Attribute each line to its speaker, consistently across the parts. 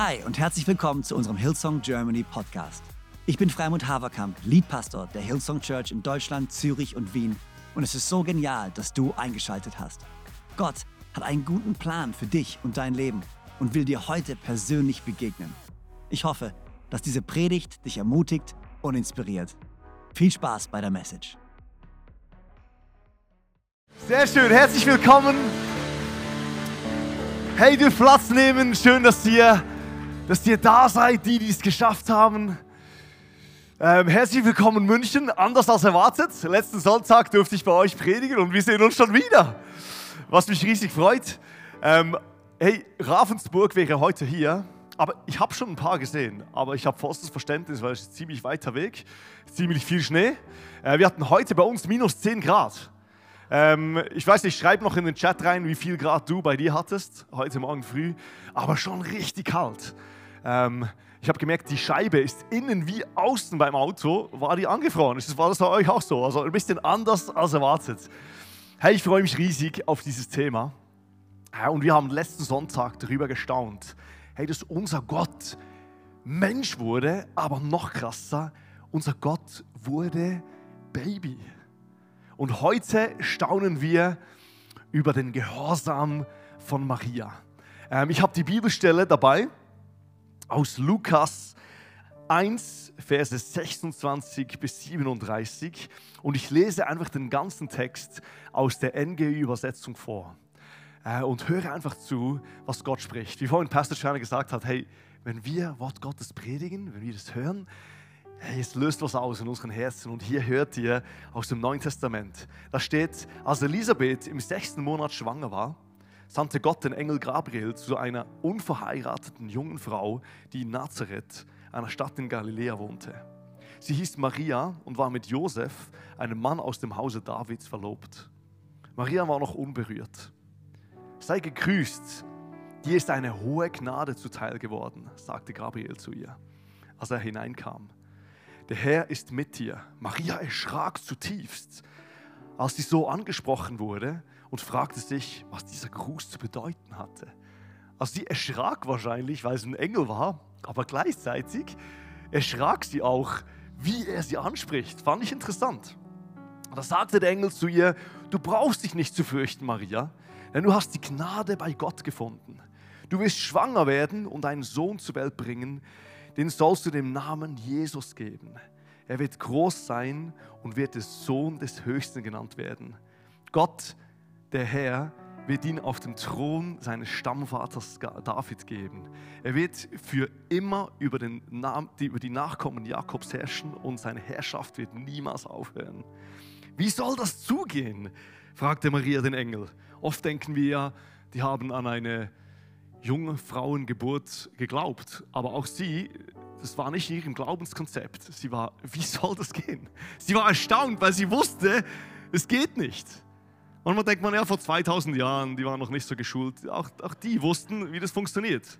Speaker 1: Hi und herzlich willkommen zu unserem Hillsong Germany Podcast. Ich bin Freimund Haverkamp, Leadpastor der Hillsong Church in Deutschland, Zürich und Wien und es ist so genial, dass du eingeschaltet hast. Gott hat einen guten Plan für dich und dein Leben und will dir heute persönlich begegnen. Ich hoffe, dass diese Predigt dich ermutigt und inspiriert. Viel Spaß bei der Message.
Speaker 2: Sehr schön, herzlich willkommen. Hey, du Platz nehmen, schön, dass ihr, dass ihr da seid, die, die es geschafft haben. Ähm, herzlich willkommen in München, anders als erwartet. Letzten Sonntag durfte ich bei euch predigen und wir sehen uns schon wieder, was mich riesig freut. Ähm, hey, Ravensburg wäre heute hier, aber ich habe schon ein paar gesehen, aber ich habe vollstes Verständnis, weil es ist ziemlich weiter Weg, ziemlich viel Schnee. Äh, wir hatten heute bei uns minus 10 Grad. Ähm, ich weiß nicht, schreib noch in den Chat rein, wie viel Grad du bei dir hattest, heute Morgen früh, aber schon richtig kalt. Ähm, ich habe gemerkt, die Scheibe ist innen wie außen beim Auto, war die angefroren. War das bei euch auch so? Also ein bisschen anders als erwartet. Hey, ich freue mich riesig auf dieses Thema. Und wir haben letzten Sonntag darüber gestaunt, hey, dass unser Gott Mensch wurde, aber noch krasser, unser Gott wurde Baby. Und heute staunen wir über den Gehorsam von Maria. Ähm, ich habe die Bibelstelle dabei aus Lukas 1, Verse 26 bis 37. Und ich lese einfach den ganzen Text aus der NGÜ-Übersetzung vor. Äh, und höre einfach zu, was Gott spricht. Wie vorhin Pastor Scheiner gesagt hat, hey, wenn wir Wort Gottes predigen, wenn wir das hören, Hey, es löst was aus in unseren Herzen. Und hier hört ihr aus dem Neuen Testament. Da steht, als Elisabeth im sechsten Monat schwanger war, sandte Gott den Engel Gabriel zu einer unverheirateten jungen Frau, die in Nazareth, einer Stadt in Galiläa, wohnte. Sie hieß Maria und war mit Josef, einem Mann aus dem Hause Davids, verlobt. Maria war noch unberührt. Sei gegrüßt, dir ist eine hohe Gnade zuteil geworden, sagte Gabriel zu ihr, als er hineinkam der Herr ist mit dir. Maria erschrak zutiefst, als sie so angesprochen wurde und fragte sich, was dieser Gruß zu bedeuten hatte. Also sie erschrak wahrscheinlich, weil es ein Engel war, aber gleichzeitig erschrak sie auch, wie er sie anspricht. Fand ich interessant. Da sagte der Engel zu ihr, du brauchst dich nicht zu fürchten, Maria, denn du hast die Gnade bei Gott gefunden. Du wirst schwanger werden und einen Sohn zur Welt bringen, den sollst du dem Namen Jesus geben. Er wird groß sein und wird der Sohn des Höchsten genannt werden. Gott, der Herr, wird ihn auf dem Thron seines Stammvaters David geben. Er wird für immer über, den, über die Nachkommen Jakobs herrschen und seine Herrschaft wird niemals aufhören. Wie soll das zugehen? fragte Maria den Engel. Oft denken wir ja, die haben an eine junge Frauengeburt geglaubt. Aber auch sie, das war nicht in ihrem Glaubenskonzept. Sie war, wie soll das gehen? Sie war erstaunt, weil sie wusste, es geht nicht. Und man denkt man, ja, vor 2000 Jahren, die waren noch nicht so geschult. Auch, auch die wussten, wie das funktioniert.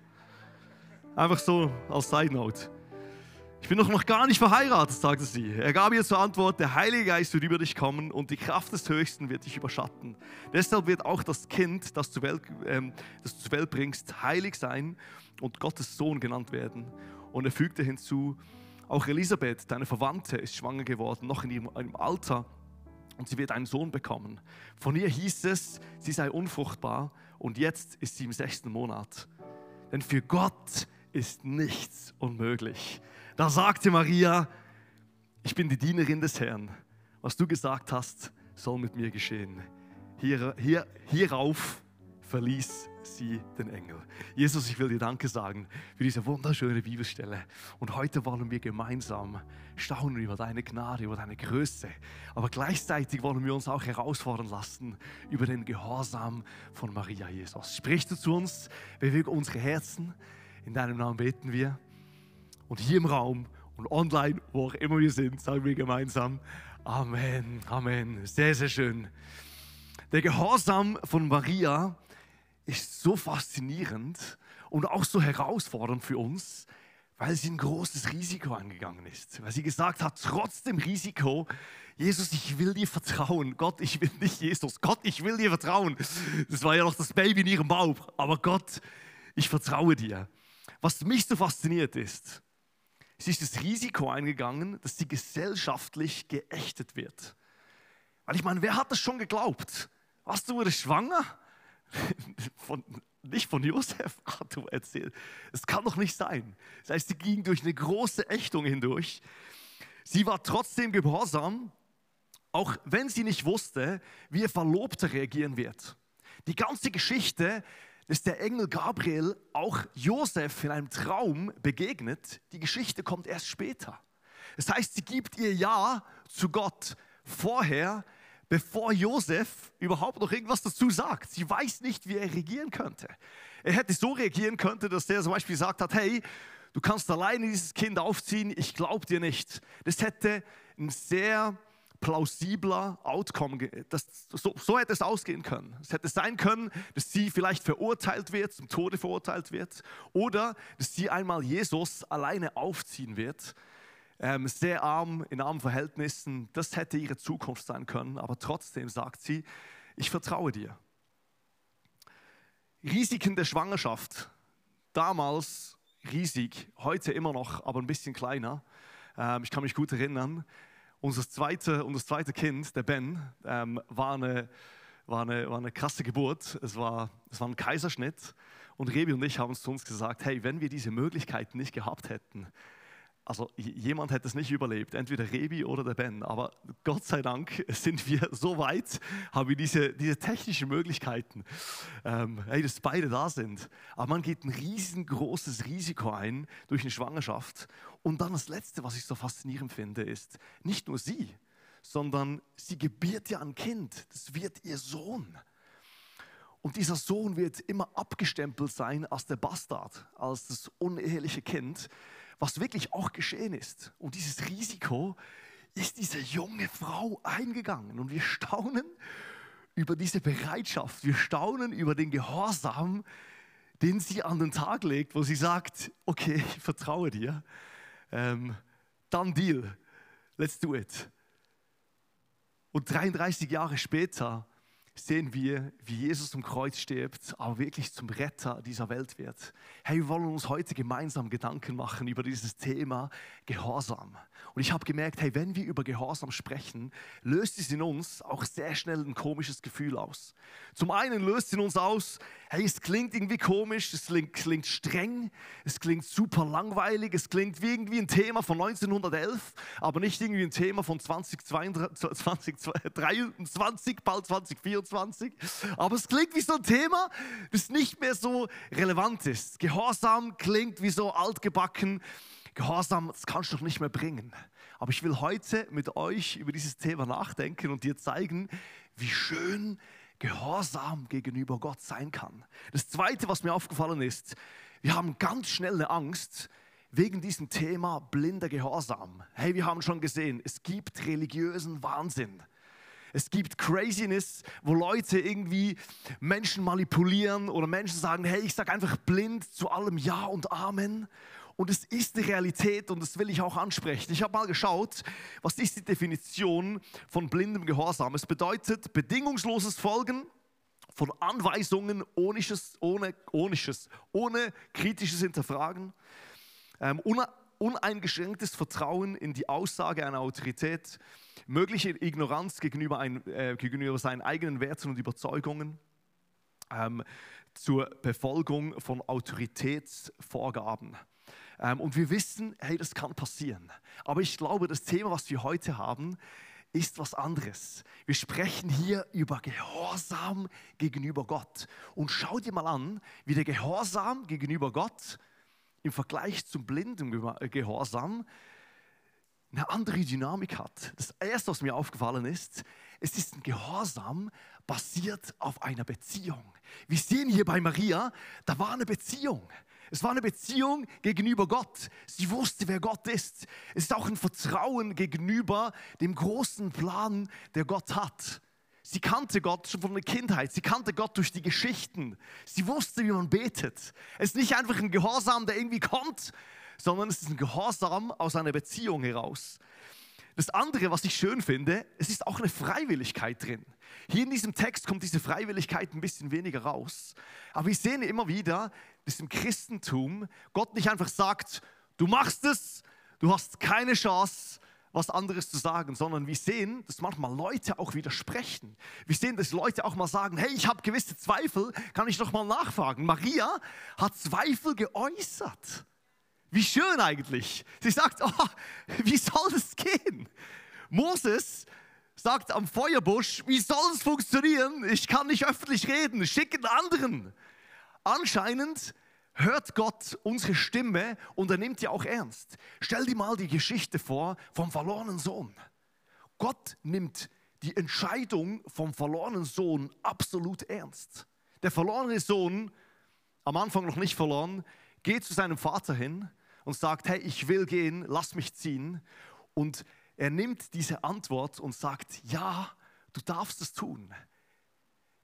Speaker 2: Einfach so als Side Note. Ich bin noch gar nicht verheiratet, sagte sie. Er gab ihr zur Antwort, der Heilige Geist wird über dich kommen und die Kraft des Höchsten wird dich überschatten. Deshalb wird auch das Kind, das, du, Welt, ähm, das du zur Welt bringst, heilig sein und Gottes Sohn genannt werden. Und er fügte hinzu, auch Elisabeth, deine Verwandte, ist schwanger geworden, noch in ihrem Alter und sie wird einen Sohn bekommen. Von ihr hieß es, sie sei unfruchtbar und jetzt ist sie im sechsten Monat. Denn für Gott ist nichts unmöglich. Da sagte Maria, ich bin die Dienerin des Herrn. Was du gesagt hast, soll mit mir geschehen. Hier, hier, hierauf verließ sie den Engel. Jesus, ich will dir Danke sagen für diese wunderschöne Bibelstelle. Und heute wollen wir gemeinsam staunen über deine Gnade, über deine Größe. Aber gleichzeitig wollen wir uns auch herausfordern lassen über den Gehorsam von Maria, Jesus. Sprichst du zu uns, bewege unsere Herzen. In deinem Namen beten wir. Und hier im Raum und online, wo auch immer wir sind, sagen wir gemeinsam Amen, Amen. Sehr, sehr schön. Der Gehorsam von Maria ist so faszinierend und auch so herausfordernd für uns, weil sie ein großes Risiko angegangen ist. Weil sie gesagt hat, trotz dem Risiko, Jesus, ich will dir vertrauen. Gott, ich will nicht Jesus. Gott, ich will dir vertrauen. Das war ja noch das Baby in ihrem Bauch. Aber Gott, ich vertraue dir. Was mich so fasziniert ist, sie ist das Risiko eingegangen, dass sie gesellschaftlich geächtet wird. Weil ich meine, wer hat das schon geglaubt? Was, du wurdest schwanger? Von, nicht von Josef, ach du erzählst. Es kann doch nicht sein. Das heißt, sie ging durch eine große Ächtung hindurch. Sie war trotzdem gehorsam, auch wenn sie nicht wusste, wie ihr Verlobter reagieren wird. Die ganze Geschichte, dass der Engel Gabriel auch Josef in einem Traum begegnet, die Geschichte kommt erst später. Das heißt, sie gibt ihr Ja zu Gott vorher, bevor Josef überhaupt noch irgendwas dazu sagt. Sie weiß nicht, wie er regieren könnte. Er hätte so reagieren können, dass er zum Beispiel gesagt hat, hey, du kannst alleine dieses Kind aufziehen, ich glaube dir nicht. Das hätte ein sehr plausibler Outcome, das, so, so hätte es ausgehen können. Es hätte sein können, dass sie vielleicht verurteilt wird, zum Tode verurteilt wird, oder dass sie einmal Jesus alleine aufziehen wird ähm, sehr arm, in armen Verhältnissen. Das hätte ihre Zukunft sein können, aber trotzdem sagt sie, ich vertraue dir. Risiken der Schwangerschaft. Damals riesig, heute immer noch, aber ein bisschen kleiner. Ähm, ich kann mich gut erinnern. Unser zweite, unser zweite Kind, der Ben, ähm, war, eine, war, eine, war eine krasse Geburt. Es war, es war ein Kaiserschnitt. Und Rebi und ich haben zu uns gesagt, hey, wenn wir diese Möglichkeiten nicht gehabt hätten, also jemand hätte es nicht überlebt, entweder Rebi oder der Ben. Aber Gott sei Dank sind wir so weit, haben wir diese, diese technischen Möglichkeiten, ähm, hey, dass beide da sind. Aber man geht ein riesengroßes Risiko ein durch eine Schwangerschaft. Und dann das Letzte, was ich so faszinierend finde, ist nicht nur sie, sondern sie gebiert ja ein Kind. Das wird ihr Sohn. Und dieser Sohn wird immer abgestempelt sein als der Bastard, als das uneheliche Kind was wirklich auch geschehen ist. Und dieses Risiko ist diese junge Frau eingegangen. Und wir staunen über diese Bereitschaft, wir staunen über den Gehorsam, den sie an den Tag legt, wo sie sagt, okay, ich vertraue dir, ähm, dann Deal, let's do it. Und 33 Jahre später sehen wir, wie Jesus am Kreuz stirbt, aber wirklich zum Retter dieser Welt wird. Hey, wir wollen uns heute gemeinsam Gedanken machen über dieses Thema Gehorsam. Und ich habe gemerkt, hey, wenn wir über Gehorsam sprechen, löst es in uns auch sehr schnell ein komisches Gefühl aus. Zum einen löst es in uns aus, hey, es klingt irgendwie komisch, es klingt, klingt streng, es klingt super langweilig, es klingt wie irgendwie ein Thema von 1911, aber nicht irgendwie ein Thema von 2022, 2023, bald 2024. Aber es klingt wie so ein Thema, das nicht mehr so relevant ist. Gehorsam klingt wie so altgebacken. Gehorsam, das kannst du doch nicht mehr bringen. Aber ich will heute mit euch über dieses Thema nachdenken und dir zeigen, wie schön Gehorsam gegenüber Gott sein kann. Das Zweite, was mir aufgefallen ist, wir haben ganz schnell eine Angst wegen diesem Thema blinder Gehorsam. Hey, wir haben schon gesehen, es gibt religiösen Wahnsinn. Es gibt Craziness, wo Leute irgendwie Menschen manipulieren oder Menschen sagen, hey, ich sage einfach blind zu allem Ja und Amen. Und es ist die Realität und das will ich auch ansprechen. Ich habe mal geschaut, was ist die Definition von blindem Gehorsam? Es bedeutet bedingungsloses Folgen von Anweisungen ohne, ohne, ohne kritisches Hinterfragen, ähm, uneingeschränktes Vertrauen in die Aussage einer Autorität, mögliche Ignoranz gegenüber, ein, äh, gegenüber seinen eigenen Werten und Überzeugungen, ähm, zur Befolgung von Autoritätsvorgaben. Ähm, und wir wissen, hey, das kann passieren. Aber ich glaube, das Thema, was wir heute haben, ist was anderes. Wir sprechen hier über Gehorsam gegenüber Gott. Und schau dir mal an, wie der Gehorsam gegenüber Gott im Vergleich zum blinden Gehorsam eine andere Dynamik hat. Das Erste, was mir aufgefallen ist, es ist ein Gehorsam basiert auf einer Beziehung. Wir sehen hier bei Maria, da war eine Beziehung. Es war eine Beziehung gegenüber Gott. Sie wusste, wer Gott ist. Es ist auch ein Vertrauen gegenüber dem großen Plan, der Gott hat. Sie kannte Gott schon von der Kindheit. Sie kannte Gott durch die Geschichten. Sie wusste, wie man betet. Es ist nicht einfach ein Gehorsam, der irgendwie kommt, sondern es ist ein Gehorsam aus einer Beziehung heraus. Das andere, was ich schön finde, es ist auch eine Freiwilligkeit drin. Hier in diesem Text kommt diese Freiwilligkeit ein bisschen weniger raus. Aber wir sehen immer wieder, dass im Christentum Gott nicht einfach sagt, du machst es, du hast keine Chance, was anderes zu sagen, sondern wir sehen, dass manchmal Leute auch widersprechen. Wir sehen, dass Leute auch mal sagen, hey, ich habe gewisse Zweifel, kann ich doch mal nachfragen. Maria hat Zweifel geäußert. Wie schön eigentlich. Sie sagt, oh, wie soll das gehen? Moses sagt am Feuerbusch, wie soll es funktionieren? Ich kann nicht öffentlich reden, schick einen anderen. Anscheinend hört Gott unsere Stimme und er nimmt die auch ernst. Stell dir mal die Geschichte vor vom verlorenen Sohn. Gott nimmt die Entscheidung vom verlorenen Sohn absolut ernst. Der verlorene Sohn, am Anfang noch nicht verloren, geht zu seinem Vater hin und sagt, hey, ich will gehen, lass mich ziehen. Und er nimmt diese Antwort und sagt, ja, du darfst es tun.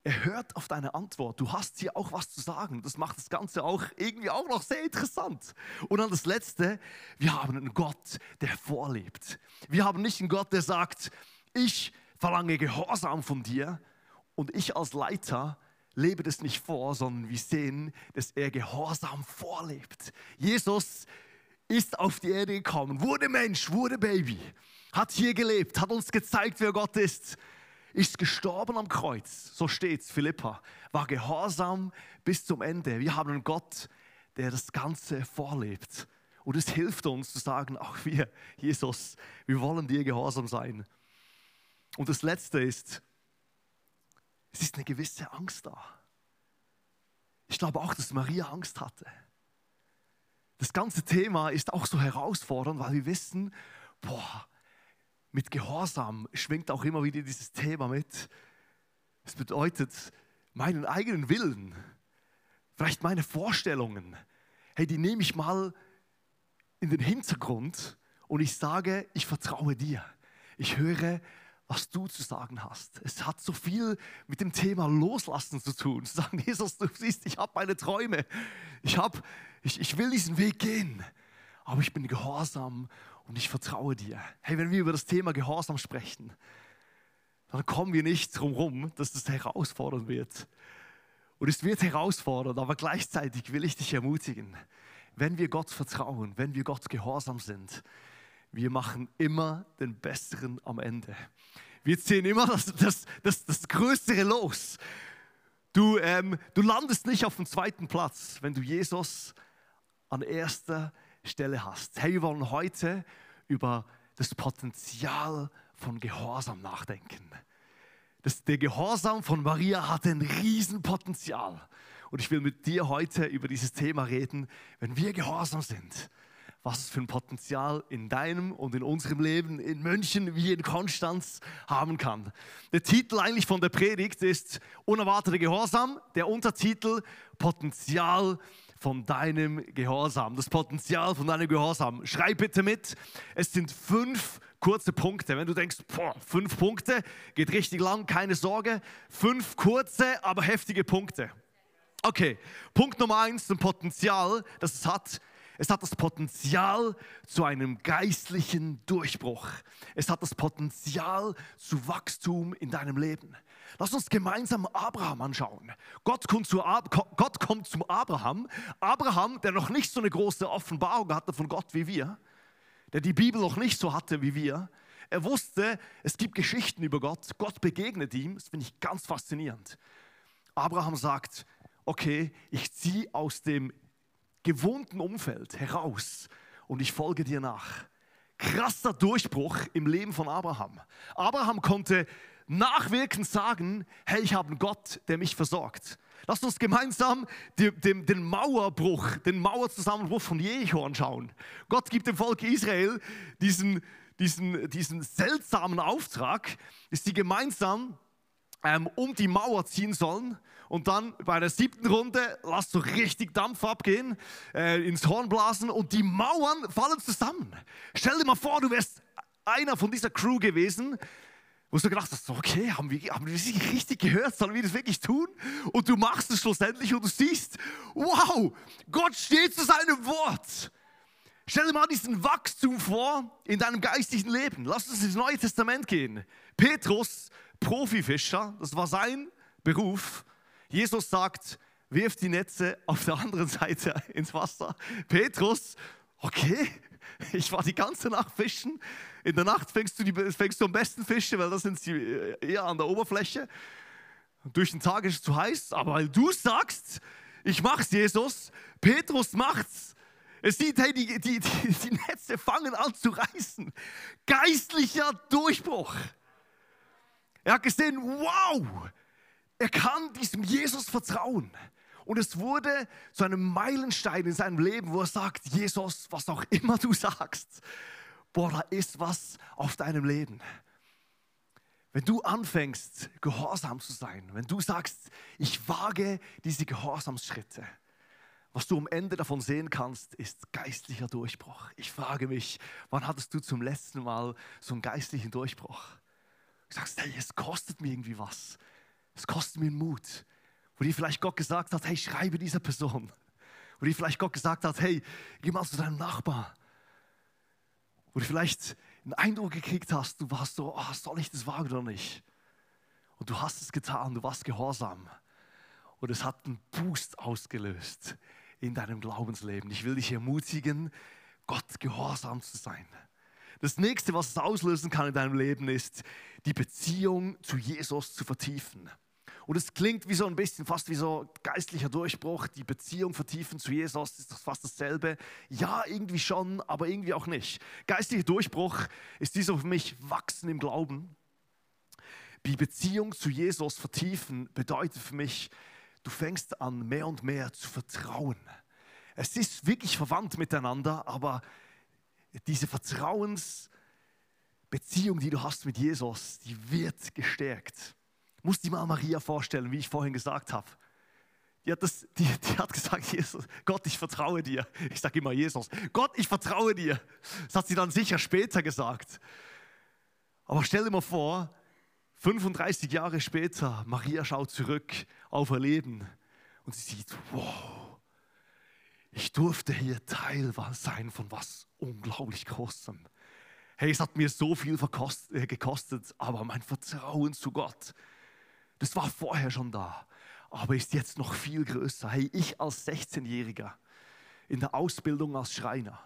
Speaker 2: Er hört auf deine Antwort. Du hast hier auch was zu sagen. Das macht das Ganze auch irgendwie auch noch sehr interessant. Und dann das Letzte, wir haben einen Gott, der vorlebt. Wir haben nicht einen Gott, der sagt, ich verlange Gehorsam von dir und ich als Leiter lebe das nicht vor, sondern wir sehen, dass er Gehorsam vorlebt. Jesus ist auf die Erde gekommen, wurde Mensch, wurde Baby, hat hier gelebt, hat uns gezeigt, wer Gott ist ist gestorben am Kreuz, so steht's, Philippa, war gehorsam bis zum Ende. Wir haben einen Gott, der das Ganze vorlebt. Und es hilft uns zu sagen, auch wir, Jesus, wir wollen dir gehorsam sein. Und das Letzte ist, es ist eine gewisse Angst da. Ich glaube auch, dass Maria Angst hatte. Das ganze Thema ist auch so herausfordernd, weil wir wissen, boah, mit Gehorsam schwingt auch immer wieder dieses Thema mit. Es bedeutet, meinen eigenen Willen, vielleicht meine Vorstellungen, hey, die nehme ich mal in den Hintergrund und ich sage, ich vertraue dir. Ich höre, was du zu sagen hast. Es hat so viel mit dem Thema Loslassen zu tun. Zu sagen, Jesus, du siehst, ich habe meine Träume. Ich, hab, ich, ich will diesen Weg gehen. Aber ich bin gehorsam und ich vertraue dir. Hey, wenn wir über das Thema Gehorsam sprechen, dann kommen wir nicht drum herum, dass das herausfordernd wird. Und es wird herausfordernd, aber gleichzeitig will ich dich ermutigen, wenn wir Gott vertrauen, wenn wir Gott gehorsam sind, wir machen immer den Besseren am Ende. Wir ziehen immer das, das, das, das Größere los. Du, ähm, du landest nicht auf dem zweiten Platz, wenn du Jesus an erster Stelle hast. Hey, wir wollen heute über das Potenzial von Gehorsam nachdenken. Das, der Gehorsam von Maria hatte ein Riesenpotenzial. Und ich will mit dir heute über dieses Thema reden. Wenn wir gehorsam sind, was es für ein Potenzial in deinem und in unserem Leben in München wie in Konstanz haben kann. Der Titel eigentlich von der Predigt ist Unerwarteter Gehorsam. Der Untertitel Potenzial von deinem Gehorsam. Das Potenzial von deinem Gehorsam. Schreib bitte mit. Es sind fünf kurze Punkte. Wenn du denkst, boah, fünf Punkte, geht richtig lang, keine Sorge. Fünf kurze, aber heftige Punkte. Okay, Punkt Nummer eins, ein Potenzial, das es hat, es hat das Potenzial zu einem geistlichen Durchbruch. Es hat das Potenzial zu Wachstum in deinem Leben. Lass uns gemeinsam Abraham anschauen. Gott kommt, zu Ab Gott kommt zum Abraham. Abraham, der noch nicht so eine große Offenbarung hatte von Gott wie wir, der die Bibel noch nicht so hatte wie wir. Er wusste, es gibt Geschichten über Gott. Gott begegnet ihm. Das finde ich ganz faszinierend. Abraham sagt, okay, ich ziehe aus dem gewohnten Umfeld heraus und ich folge dir nach. Krasser Durchbruch im Leben von Abraham. Abraham konnte nachwirkend sagen, hey, ich habe einen Gott, der mich versorgt. Lass uns gemeinsam den, den, den, Mauerbruch, den Mauerzusammenbruch von Jericho anschauen. Gott gibt dem Volk Israel diesen, diesen, diesen seltsamen Auftrag, dass sie gemeinsam ähm, um die Mauer ziehen sollen. Und dann bei der siebten Runde lasst du richtig Dampf abgehen, äh, ins Horn blasen und die Mauern fallen zusammen. Stell dir mal vor, du wärst einer von dieser Crew gewesen, wo du gedacht hast, okay, haben wir, haben wir das richtig gehört? Sollen wir das wirklich tun? Und du machst es schlussendlich und du siehst, wow, Gott steht zu seinem Wort. Stell dir mal diesen Wachstum vor in deinem geistlichen Leben. Lass uns ins Neue Testament gehen. Petrus, Profifischer, das war sein Beruf. Jesus sagt, wirf die Netze auf der anderen Seite ins Wasser. Petrus, okay, ich war die ganze Nacht fischen. In der Nacht fängst du, die, fängst du am besten Fische, weil da sind sie eher an der Oberfläche. Durch den Tag ist es zu heiß, aber weil du sagst, ich mach's, Jesus, Petrus macht's. Es sieht, hey, die, die, die, die Netze fangen an zu reißen. Geistlicher Durchbruch. Er hat gesehen, wow, er kann diesem Jesus vertrauen. Und es wurde zu einem Meilenstein in seinem Leben, wo er sagt, Jesus, was auch immer du sagst, boah, da ist was auf deinem Leben. Wenn du anfängst, gehorsam zu sein, wenn du sagst, ich wage diese Gehorsamsschritte, was du am Ende davon sehen kannst, ist geistlicher Durchbruch. Ich frage mich, wann hattest du zum letzten Mal so einen geistlichen Durchbruch? Du sagst, hey, es kostet mir irgendwie was. Es kostet mir Mut. Wo dir vielleicht Gott gesagt hat, hey, schreibe dieser Person. Wo dir vielleicht Gott gesagt hat, hey, geh mal zu deinem Nachbar. Wo du vielleicht einen Eindruck gekriegt hast, du warst so, oh, soll ich das wagen oder nicht? Und du hast es getan, du warst gehorsam. Und es hat einen Boost ausgelöst in deinem Glaubensleben. Ich will dich ermutigen, Gott gehorsam zu sein. Das nächste, was es auslösen kann in deinem Leben, ist, die Beziehung zu Jesus zu vertiefen. Und es klingt wie so ein bisschen fast wie so geistlicher Durchbruch, die Beziehung vertiefen zu Jesus, ist das fast dasselbe. Ja, irgendwie schon, aber irgendwie auch nicht. Geistlicher Durchbruch ist dieser für mich Wachsen im Glauben. Die Beziehung zu Jesus vertiefen bedeutet für mich, du fängst an, mehr und mehr zu vertrauen. Es ist wirklich verwandt miteinander, aber diese Vertrauensbeziehung, die du hast mit Jesus, die wird gestärkt. Du musst dir mal Maria vorstellen, wie ich vorhin gesagt habe. Die hat, das, die, die hat gesagt, Jesus, Gott, ich vertraue dir. Ich sage immer Jesus, Gott, ich vertraue dir. Das hat sie dann sicher später gesagt. Aber stell dir mal vor, 35 Jahre später, Maria schaut zurück auf ihr Leben und sie sieht, wow, ich durfte hier Teil sein von was unglaublich Großem. Hey, es hat mir so viel äh, gekostet, aber mein Vertrauen zu Gott, das war vorher schon da, aber ist jetzt noch viel größer. Hey, ich als 16-Jähriger in der Ausbildung als Schreiner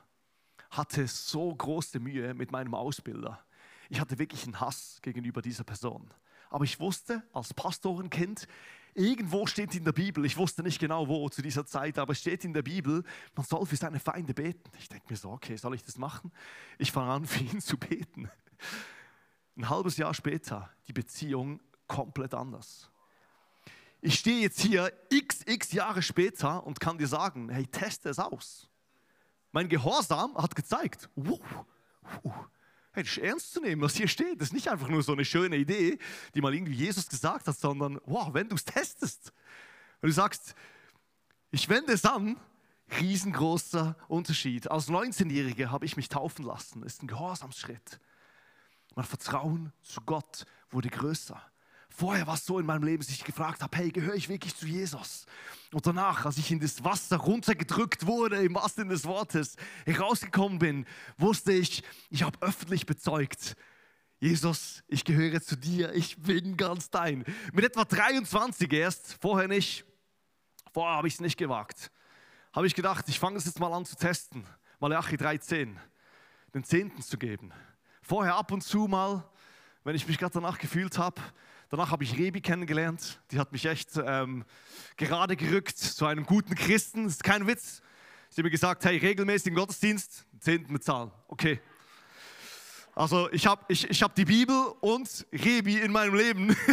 Speaker 2: hatte so große Mühe mit meinem Ausbilder ich hatte wirklich einen Hass gegenüber dieser Person. Aber ich wusste als Pastorenkind, irgendwo steht in der Bibel, ich wusste nicht genau wo zu dieser Zeit, aber es steht in der Bibel, man soll für seine Feinde beten. Ich denke mir so, okay, soll ich das machen? Ich fange an, für ihn zu beten. Ein halbes Jahr später, die Beziehung komplett anders. Ich stehe jetzt hier x, x Jahre später und kann dir sagen, hey, teste es aus. Mein Gehorsam hat gezeigt, wow, wow, Hey, das ist ernst zu nehmen, was hier steht. Das ist nicht einfach nur so eine schöne Idee, die mal irgendwie Jesus gesagt hat, sondern wow, wenn du es testest und du sagst, ich wende es an, riesengroßer Unterschied. Als 19-Jähriger habe ich mich taufen lassen. Das ist ein Gehorsamsschritt. Mein Vertrauen zu Gott wurde größer. Vorher war es so in meinem Leben, dass ich gefragt habe, hey, gehöre ich wirklich zu Jesus? Und danach, als ich in das Wasser runtergedrückt wurde, im wahrsten Sinne des Wortes, herausgekommen bin, wusste ich, ich habe öffentlich bezeugt, Jesus, ich gehöre zu dir, ich bin ganz dein. Mit etwa 23 erst, vorher nicht, vorher habe ich es nicht gewagt. Habe ich gedacht, ich fange es jetzt mal an zu testen. Malachi 3,10, den Zehnten zu geben. Vorher ab und zu mal, wenn ich mich gerade danach gefühlt habe, Danach habe ich Rebi kennengelernt. Die hat mich echt ähm, gerade gerückt zu einem guten Christen. Das ist kein Witz. Sie hat mir gesagt, hey, regelmäßig im Gottesdienst, Zehnten bezahlen. Okay. Also ich habe ich, ich hab die Bibel und Rebi in meinem Leben.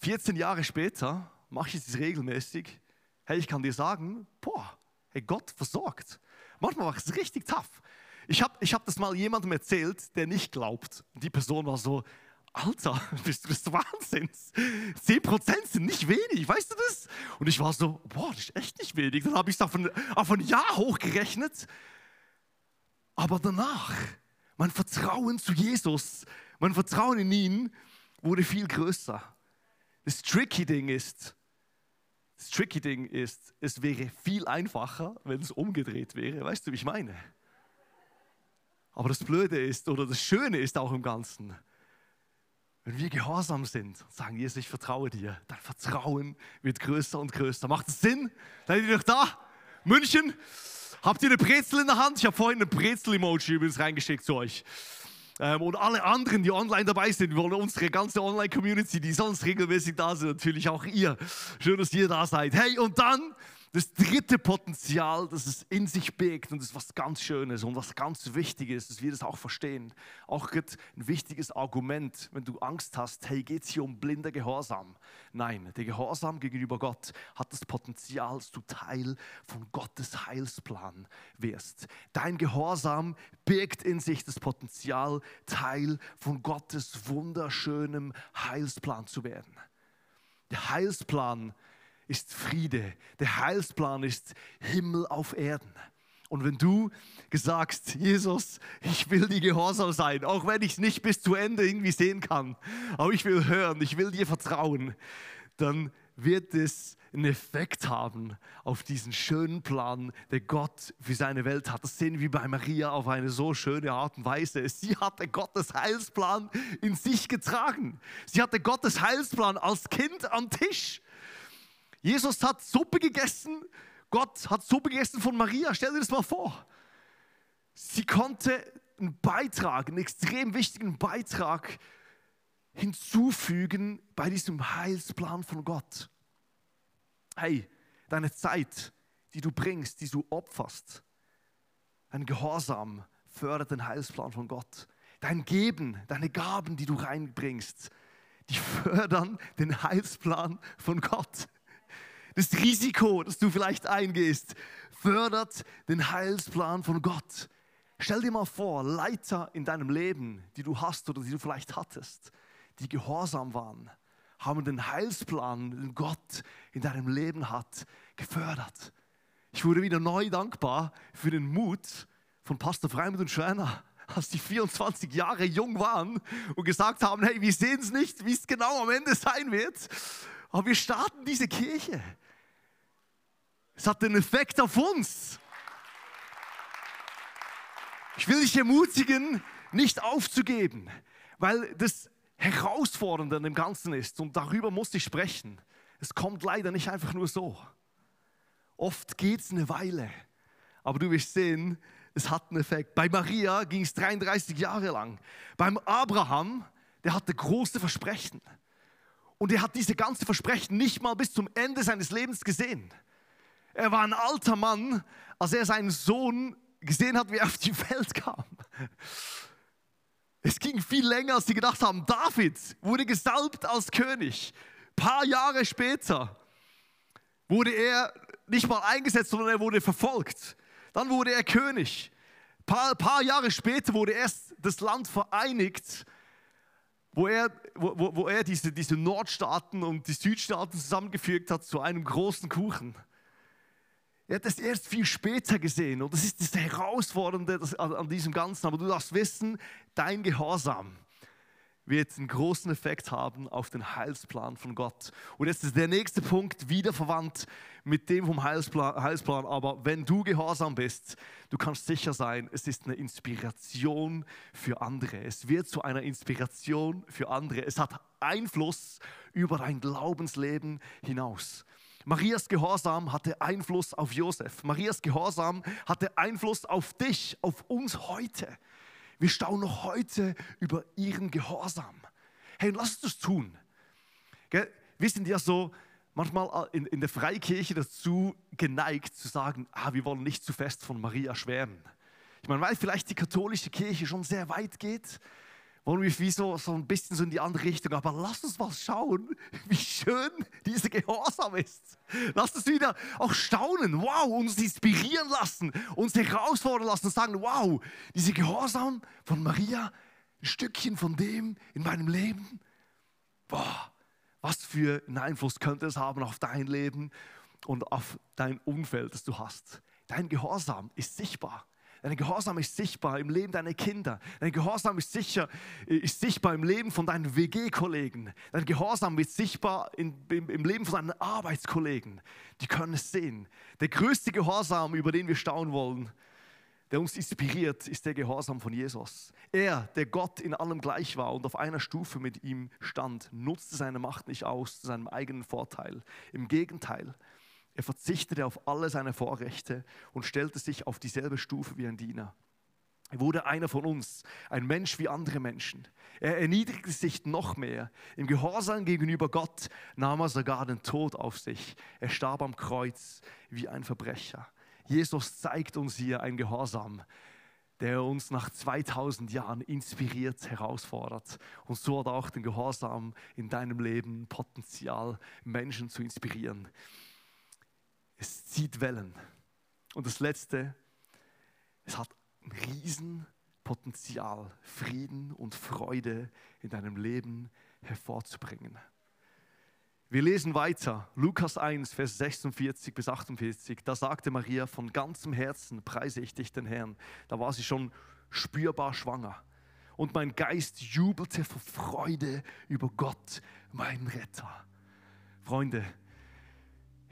Speaker 2: 14 Jahre später mache ich es regelmäßig. Hey, ich kann dir sagen, boah, hey, Gott versorgt. Manchmal war es richtig tough. Ich habe ich hab das mal jemandem erzählt, der nicht glaubt. Die Person war so, Alter, bist du des Wahnsinns? 10% sind nicht wenig, weißt du das? Und ich war so, boah, das ist echt nicht wenig. Dann habe ich es auf, ein, auf ein Jahr hochgerechnet. Aber danach, mein Vertrauen zu Jesus, mein Vertrauen in ihn wurde viel größer. Das tricky Ding ist, Das tricky Ding ist, es wäre viel einfacher, wenn es umgedreht wäre. Weißt du, wie ich meine? Aber das Blöde ist, oder das Schöne ist auch im Ganzen, wenn wir gehorsam sind und sagen, Jesus, ich vertraue dir, dein Vertrauen wird größer und größer. Macht es Sinn? Seid ihr noch da? München? Habt ihr eine Brezel in der Hand? Ich habe vorhin eine Brezel-Emoji übrigens reingeschickt zu euch. Ähm, und alle anderen, die online dabei sind, wollen unsere ganze Online-Community, die sonst regelmäßig da sind, natürlich auch ihr. Schön, dass ihr da seid. Hey, und dann das dritte Potenzial, das es in sich birgt, und das ist was ganz Schönes und was ganz Wichtiges, dass wir das auch verstehen. Auch ein wichtiges Argument, wenn du Angst hast, hey, geht es hier um blinder Gehorsam? Nein, der Gehorsam gegenüber Gott hat das Potenzial, dass du Teil von Gottes Heilsplan wirst. Dein Gehorsam birgt in sich das Potenzial, Teil von Gottes wunderschönem Heilsplan zu werden. Der Heilsplan ist Friede. Der Heilsplan ist Himmel auf Erden. Und wenn du sagst, Jesus, ich will dir gehorsam sein, auch wenn ich es nicht bis zu Ende irgendwie sehen kann, aber ich will hören, ich will dir vertrauen, dann wird es einen Effekt haben auf diesen schönen Plan, der Gott für seine Welt hat. Das sehen wir bei Maria auf eine so schöne Art und Weise. Sie hatte Gottes Heilsplan in sich getragen. Sie hatte Gottes Heilsplan als Kind am Tisch. Jesus hat Suppe gegessen, Gott hat Suppe gegessen von Maria. Stell dir das mal vor. Sie konnte einen Beitrag, einen extrem wichtigen Beitrag hinzufügen bei diesem Heilsplan von Gott. Hey, deine Zeit, die du bringst, die du opferst, dein Gehorsam fördert den Heilsplan von Gott. Dein Geben, deine Gaben, die du reinbringst, die fördern den Heilsplan von Gott. Das Risiko, das du vielleicht eingehst, fördert den Heilsplan von Gott. Stell dir mal vor, Leiter in deinem Leben, die du hast oder die du vielleicht hattest, die gehorsam waren, haben den Heilsplan, den Gott in deinem Leben hat, gefördert. Ich wurde wieder neu dankbar für den Mut von Pastor Freimund und Schreiner, als die 24 Jahre jung waren und gesagt haben, hey, wir sehen es nicht, wie es genau am Ende sein wird, aber wir starten diese Kirche. Es hat einen Effekt auf uns. Ich will dich ermutigen, nicht aufzugeben, weil das Herausfordernde an dem Ganzen ist und darüber muss ich sprechen. Es kommt leider nicht einfach nur so. Oft geht es eine Weile, aber du wirst sehen, es hat einen Effekt. Bei Maria ging es 33 Jahre lang. Beim Abraham, der hatte große Versprechen. Und er hat diese ganzen Versprechen nicht mal bis zum Ende seines Lebens gesehen. Er war ein alter Mann, als er seinen Sohn gesehen hat, wie er auf die Welt kam. Es ging viel länger, als sie gedacht haben. David wurde gesalbt als König. Ein paar Jahre später wurde er nicht mal eingesetzt, sondern er wurde verfolgt. Dann wurde er König. Ein paar, paar Jahre später wurde erst das Land vereinigt, wo er, wo, wo er diese, diese Nordstaaten und die Südstaaten zusammengefügt hat zu einem großen Kuchen. Er hat es erst viel später gesehen und das ist das Herausfordernde an diesem Ganzen. Aber du darfst wissen, dein Gehorsam wird einen großen Effekt haben auf den Heilsplan von Gott. Und jetzt ist der nächste Punkt wieder verwandt mit dem vom Heilsplan, Heilsplan. Aber wenn du gehorsam bist, du kannst sicher sein, es ist eine Inspiration für andere. Es wird zu einer Inspiration für andere. Es hat Einfluss über dein Glaubensleben hinaus. Marias Gehorsam hatte Einfluss auf Josef. Marias Gehorsam hatte Einfluss auf dich, auf uns heute. Wir staunen noch heute über ihren Gehorsam. Hey, lass uns tun. Gell? Wir sind ja so manchmal in, in der Freikirche dazu geneigt zu sagen, ah, wir wollen nicht zu fest von Maria schwärmen. Ich meine, weil vielleicht die katholische Kirche schon sehr weit geht, wollen wir wie so, so ein bisschen so in die andere Richtung. Aber lass uns mal schauen, wie schön dieser Gehorsam ist. Lass uns wieder auch staunen, wow, uns inspirieren lassen, uns herausfordern lassen und sagen, wow, dieser Gehorsam von Maria, ein Stückchen von dem in meinem Leben. Boah, was für einen Einfluss könnte es haben auf dein Leben und auf dein Umfeld, das du hast. Dein Gehorsam ist sichtbar. Dein Gehorsam ist sichtbar im Leben deiner Kinder. Dein Gehorsam ist, sicher, ist sichtbar im Leben von deinen WG-Kollegen. Dein Gehorsam wird sichtbar in, im, im Leben von deinen Arbeitskollegen. Die können es sehen. Der größte Gehorsam, über den wir staunen wollen, der uns inspiriert, ist der Gehorsam von Jesus. Er, der Gott in allem gleich war und auf einer Stufe mit ihm stand, nutzte seine Macht nicht aus zu seinem eigenen Vorteil. Im Gegenteil, er verzichtete auf alle seine Vorrechte und stellte sich auf dieselbe Stufe wie ein Diener. Er wurde einer von uns, ein Mensch wie andere Menschen. Er erniedrigte sich noch mehr. Im Gehorsam gegenüber Gott nahm er sogar den Tod auf sich. Er starb am Kreuz wie ein Verbrecher. Jesus zeigt uns hier ein Gehorsam, der uns nach 2000 Jahren inspiriert, herausfordert. Und so hat auch den Gehorsam in deinem Leben Potenzial, Menschen zu inspirieren. Es zieht Wellen. Und das Letzte, es hat ein Riesenpotenzial, Frieden und Freude in deinem Leben hervorzubringen. Wir lesen weiter, Lukas 1, Vers 46 bis 48. Da sagte Maria, von ganzem Herzen preise ich dich, den Herrn. Da war sie schon spürbar schwanger. Und mein Geist jubelte vor Freude über Gott, mein Retter. Freunde,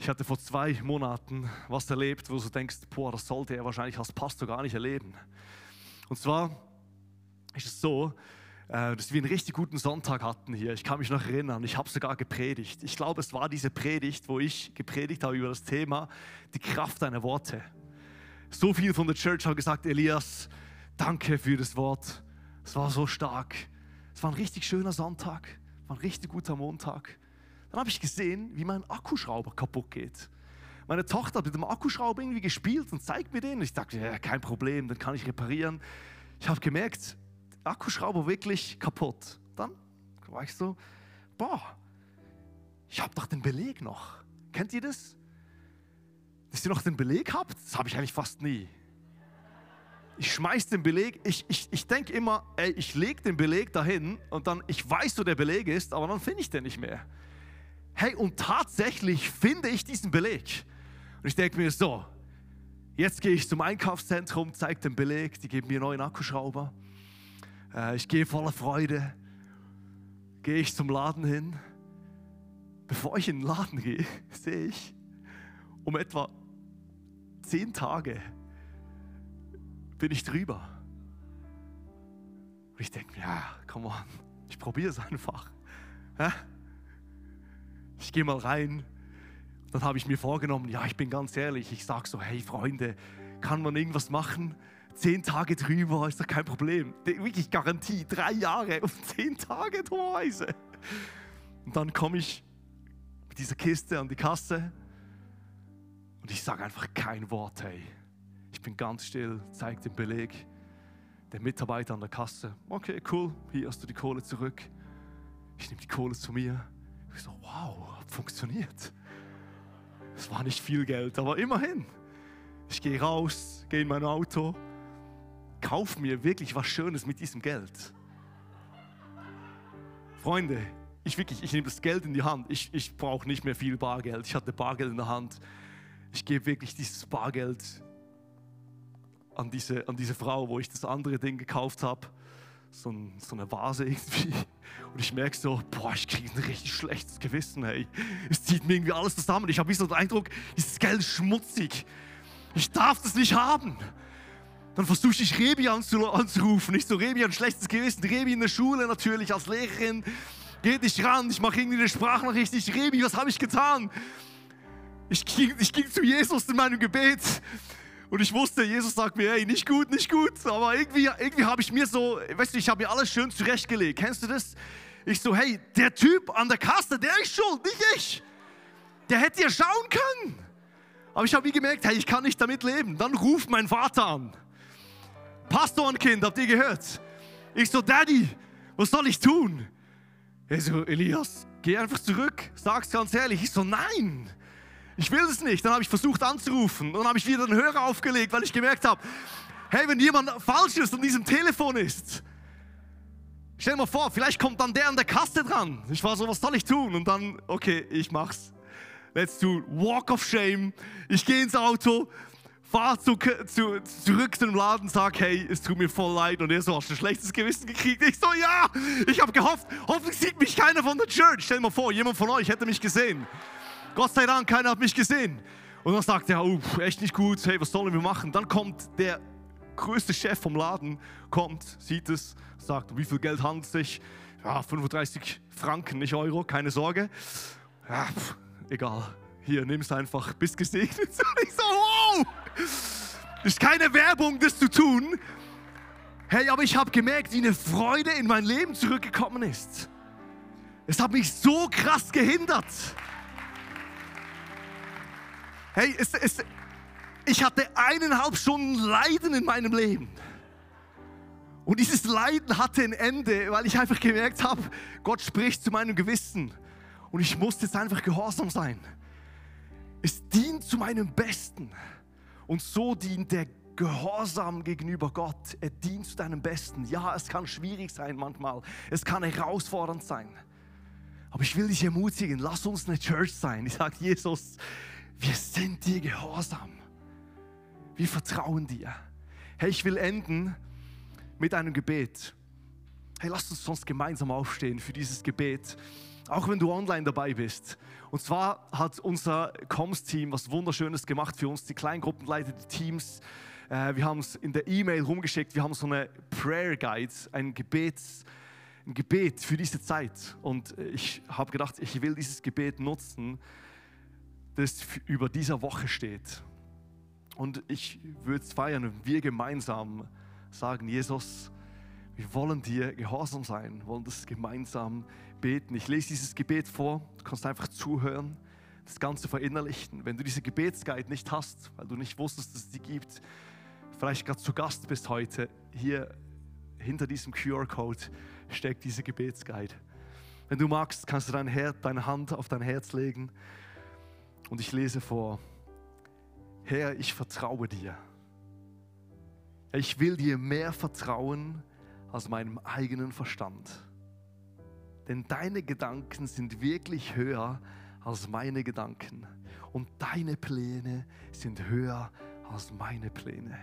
Speaker 2: ich hatte vor zwei Monaten was erlebt, wo du denkst, boah, das sollte er wahrscheinlich als Pastor gar nicht erleben. Und zwar ist es so, äh, dass wir einen richtig guten Sonntag hatten hier. Ich kann mich noch erinnern, ich habe sogar gepredigt. Ich glaube, es war diese Predigt, wo ich gepredigt habe über das Thema die Kraft deiner Worte. So viele von der Church haben gesagt, Elias, danke für das Wort. Es war so stark. Es war ein richtig schöner Sonntag, war ein richtig guter Montag. Dann habe ich gesehen, wie mein Akkuschrauber kaputt geht. Meine Tochter hat mit dem Akkuschrauber irgendwie gespielt und zeigt mir den. Ich dachte, ja, kein Problem, den kann ich reparieren. Ich habe gemerkt, Akkuschrauber wirklich kaputt. Dann war ich so, boah, ich habe doch den Beleg noch. Kennt ihr das? Dass ihr noch den Beleg habt? Das habe ich eigentlich fast nie. Ich schmeiß den Beleg, ich, ich, ich denke immer, ey, ich lege den Beleg dahin und dann, ich weiß, wo der Beleg ist, aber dann finde ich den nicht mehr. Hey, und tatsächlich finde ich diesen Beleg. Und ich denke mir so, jetzt gehe ich zum Einkaufszentrum, zeige den Beleg, die geben mir einen neuen Akkuschrauber. Äh, ich gehe voller Freude, gehe ich zum Laden hin. Bevor ich in den Laden gehe, sehe ich, um etwa zehn Tage bin ich drüber. Und ich denke mir, ja, come on, ich probiere es einfach. Ich gehe mal rein. Dann habe ich mir vorgenommen, ja, ich bin ganz ehrlich, ich sage so, hey Freunde, kann man irgendwas machen? zehn Tage drüber, ist doch kein Problem. Wirklich Garantie, drei Jahre und zehn Tage dummerweise. Und dann komme ich mit dieser Kiste an die Kasse und ich sage einfach kein Wort, hey. Ich bin ganz still, zeige den Beleg. Der Mitarbeiter an der Kasse, okay, cool, hier hast du die Kohle zurück. Ich nehme die Kohle zu mir. Ich so, wow, funktioniert. Es war nicht viel Geld, aber immerhin. Ich gehe raus, gehe in mein Auto, kauf mir wirklich was Schönes mit diesem Geld. Freunde, ich wirklich, ich nehme das Geld in die Hand. Ich, ich brauche nicht mehr viel Bargeld. Ich hatte Bargeld in der Hand. Ich gebe wirklich dieses Bargeld an diese, an diese Frau, wo ich das andere Ding gekauft habe. So, ein, so, eine Vase irgendwie. Und ich merke so, boah, ich kriege ein richtig schlechtes Gewissen, hey. Es zieht mir irgendwie alles zusammen. Ich habe so den Eindruck, dieses Geld ist schmutzig. Ich darf das nicht haben. Dann versuche ich Rebi anzurufen. Ich so, Rebi ein schlechtes Gewissen. Rebi in der Schule natürlich als Lehrerin. Geht nicht ran. Ich mache irgendwie eine Sprachnachricht. Ich, Rebi, was habe ich getan? Ich ging, ich ging zu Jesus in meinem Gebet. Und ich wusste, Jesus sagt mir, hey, nicht gut, nicht gut. Aber irgendwie, irgendwie habe ich mir so, weißt du, ich habe mir alles schön zurechtgelegt. Kennst du das? Ich so, hey, der Typ an der Kasse, der ist schuld, nicht ich. Der hätte ja schauen können. Aber ich habe wie gemerkt, hey, ich kann nicht damit leben. Dann ruft mein Vater an. Pastorenkind, habt ihr gehört? Ich so, Daddy, was soll ich tun? Er so, Elias, geh einfach zurück, sag's ganz ehrlich. Ich so, nein, ich will es nicht. Dann habe ich versucht anzurufen dann habe ich wieder den Hörer aufgelegt, weil ich gemerkt habe, hey, wenn jemand Falsches an diesem Telefon ist, stell dir mal vor, vielleicht kommt dann der an der Kasse dran. Ich war so, was soll ich tun? Und dann, okay, ich mach's. Let's do Walk of Shame. Ich gehe ins Auto, fahr zu, zu, zurück zum Laden, sag, hey, es tut mir voll leid. Und er so, hast du ein schlechtes Gewissen gekriegt? Ich so, ja, ich habe gehofft, hoffentlich sieht mich keiner von der Church. Stell dir mal vor, jemand von euch hätte mich gesehen. Gott sei Dank, keiner hat mich gesehen. Und dann sagt er, oh, echt nicht gut, hey, was sollen wir machen? Dann kommt der größte Chef vom Laden, kommt, sieht es, sagt, wie viel Geld handelt es sich? Ja, 35 Franken, nicht Euro, keine Sorge. Ja, pff, egal, hier, nimm es einfach, bist gesegnet. ich so, wow! Ist keine Werbung, das zu tun. Hey, aber ich habe gemerkt, wie eine Freude in mein Leben zurückgekommen ist. Es hat mich so krass gehindert. Hey, es, es, ich hatte eineinhalb Stunden Leiden in meinem Leben. Und dieses Leiden hatte ein Ende, weil ich einfach gemerkt habe, Gott spricht zu meinem Gewissen. Und ich musste jetzt einfach gehorsam sein. Es dient zu meinem Besten. Und so dient der Gehorsam gegenüber Gott. Er dient zu deinem Besten. Ja, es kann schwierig sein manchmal. Es kann herausfordernd sein. Aber ich will dich ermutigen, lass uns eine Church sein. Ich sage, Jesus, wir sind dir gehorsam. Wir vertrauen dir. Hey, ich will enden mit einem Gebet. Hey, lass uns sonst gemeinsam aufstehen für dieses Gebet, auch wenn du online dabei bist. Und zwar hat unser Comms-Team was Wunderschönes gemacht für uns, die Kleingruppenleiter, die Teams. Äh, wir haben es in der E-Mail rumgeschickt, wir haben so eine Prayer Guide, ein Gebets, ein Gebet für diese Zeit. Und ich habe gedacht, ich will dieses Gebet nutzen, das über dieser Woche steht. Und ich würde es feiern, wenn wir gemeinsam sagen, Jesus, wir wollen dir gehorsam sein, wollen das gemeinsam beten. Ich lese dieses Gebet vor, du kannst einfach zuhören, das Ganze verinnerlichen. Wenn du diese Gebetsguide nicht hast, weil du nicht wusstest, dass es die gibt, vielleicht gerade zu Gast bist heute, hier hinter diesem QR-Code steckt diese Gebetsguide. Wenn du magst, kannst du dein Her deine Hand auf dein Herz legen und ich lese vor. Herr, ich vertraue dir. Ich will dir mehr vertrauen als meinem eigenen Verstand. Denn deine Gedanken sind wirklich höher als meine Gedanken. Und deine Pläne sind höher als meine Pläne.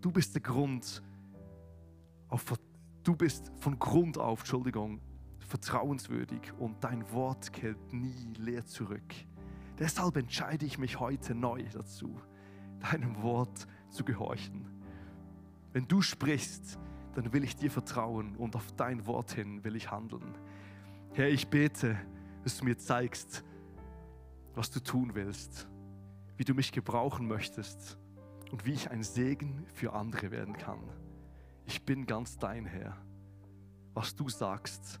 Speaker 2: Du bist der Grund, auf, du bist von Grund auf, Entschuldigung, vertrauenswürdig und dein Wort kehrt nie leer zurück. Deshalb entscheide ich mich heute neu dazu, deinem Wort zu gehorchen. Wenn du sprichst, dann will ich dir vertrauen und auf dein Wort hin will ich handeln. Herr, ich bete, dass du mir zeigst, was du tun willst, wie du mich gebrauchen möchtest und wie ich ein Segen für andere werden kann. Ich bin ganz dein Herr. Was du sagst,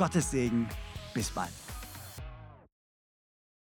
Speaker 1: Gottes Segen, bis bald.